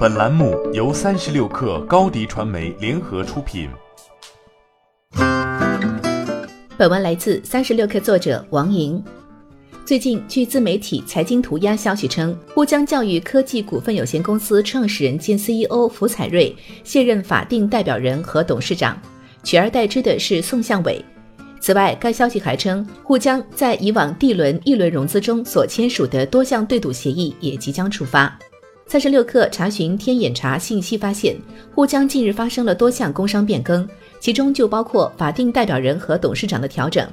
本栏目由三十六氪高低传媒联合出品。本文来自三十六氪作者王莹。最近，据自媒体财经涂鸦消息称，沪江教育科技股份有限公司创始人兼 CEO 福彩瑞卸任法定代表人和董事长，取而代之的是宋向伟。此外，该消息还称，沪江在以往 D 轮、E 轮融资中所签署的多项对赌协议也即将触发。三十六氪查询天眼查信息发现，沪江近日发生了多项工商变更，其中就包括法定代表人和董事长的调整。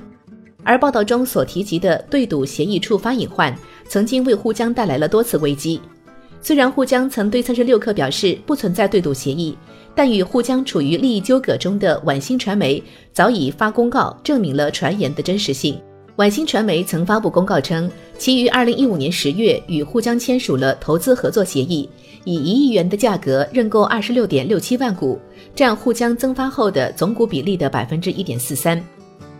而报道中所提及的对赌协议触发隐患，曾经为沪江带来了多次危机。虽然沪江曾对三十六氪表示不存在对赌协议，但与沪江处于利益纠葛中的晚星传媒早已发公告证明了传言的真实性。晚星传媒曾发布公告称，其于二零一五年十月与沪江签署了投资合作协议，以一亿元的价格认购二十六点六七万股，占沪江增发后的总股比例的百分之一点四三。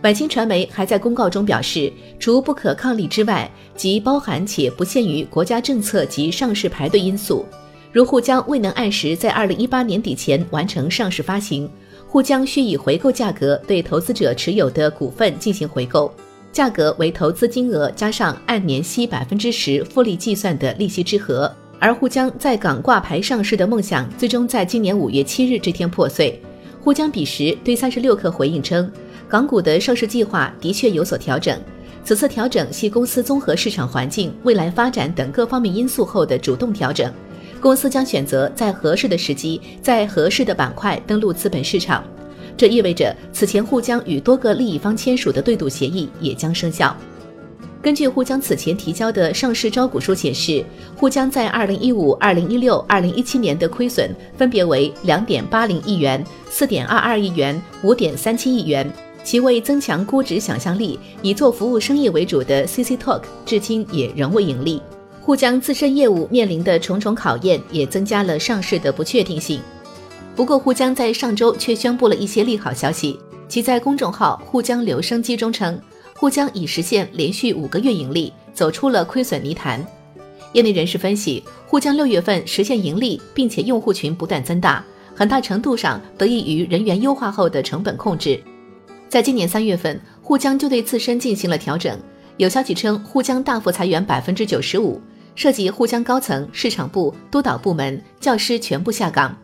晚星传媒还在公告中表示，除不可抗力之外，即包含且不限于国家政策及上市排队因素，如沪江未能按时在二零一八年底前完成上市发行，沪江需以回购价格对投资者持有的股份进行回购。价格为投资金额加上按年息百分之十复利计算的利息之和，而沪江在港挂牌上市的梦想，最终在今年五月七日这天破碎。沪江彼时对三十六氪回应称，港股的上市计划的确有所调整，此次调整系公司综合市场环境、未来发展等各方面因素后的主动调整，公司将选择在合适的时机，在合适的板块登陆资本市场。这意味着，此前沪江与多个利益方签署的对赌协议也将生效。根据沪江此前提交的上市招股书显示，沪江在二零一五、二零一六、二零一七年的亏损分别为两点八零亿元、四点二二亿元、五点三七亿元。其为增强估值想象力、以做服务生意为主的 CC Talk 至今也仍未盈利。沪江自身业务面临的重重考验，也增加了上市的不确定性。不过，沪江在上周却宣布了一些利好消息。其在公众号“沪江留声机”中称，沪江已实现连续五个月盈利，走出了亏损泥潭。业内人士分析，沪江六月份实现盈利，并且用户群不断增大，很大程度上得益于人员优化后的成本控制。在今年三月份，沪江就对自身进行了调整。有消息称，沪江大幅裁员百分之九十五，涉及沪江高层、市场部、督导部门、教师全部下岗。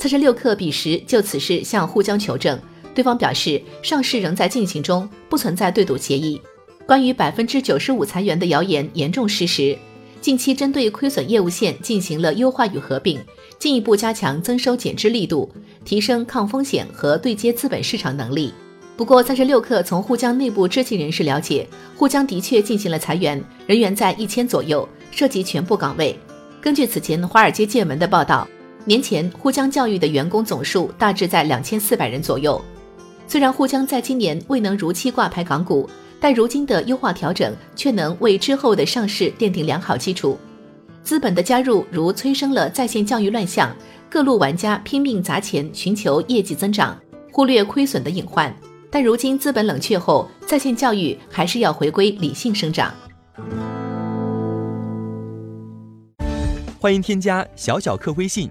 三十六氪彼时就此事向沪江求证，对方表示上市仍在进行中，不存在对赌协议。关于百分之九十五裁员的谣言严重失实。近期针对亏损业务线进行了优化与合并，进一步加强增收减支力度，提升抗风险和对接资本市场能力。不过，三十六氪从沪江内部知情人士了解，沪江的确进行了裁员，人员在一千左右，涉及全部岗位。根据此前华尔街见闻的报道。年前，沪江教育的员工总数大致在两千四百人左右。虽然沪江在今年未能如期挂牌港股，但如今的优化调整却能为之后的上市奠定良好基础。资本的加入如催生了在线教育乱象，各路玩家拼命砸钱寻求业绩增长，忽略亏损的隐患。但如今资本冷却后，在线教育还是要回归理性生长。欢迎添加小小客微信。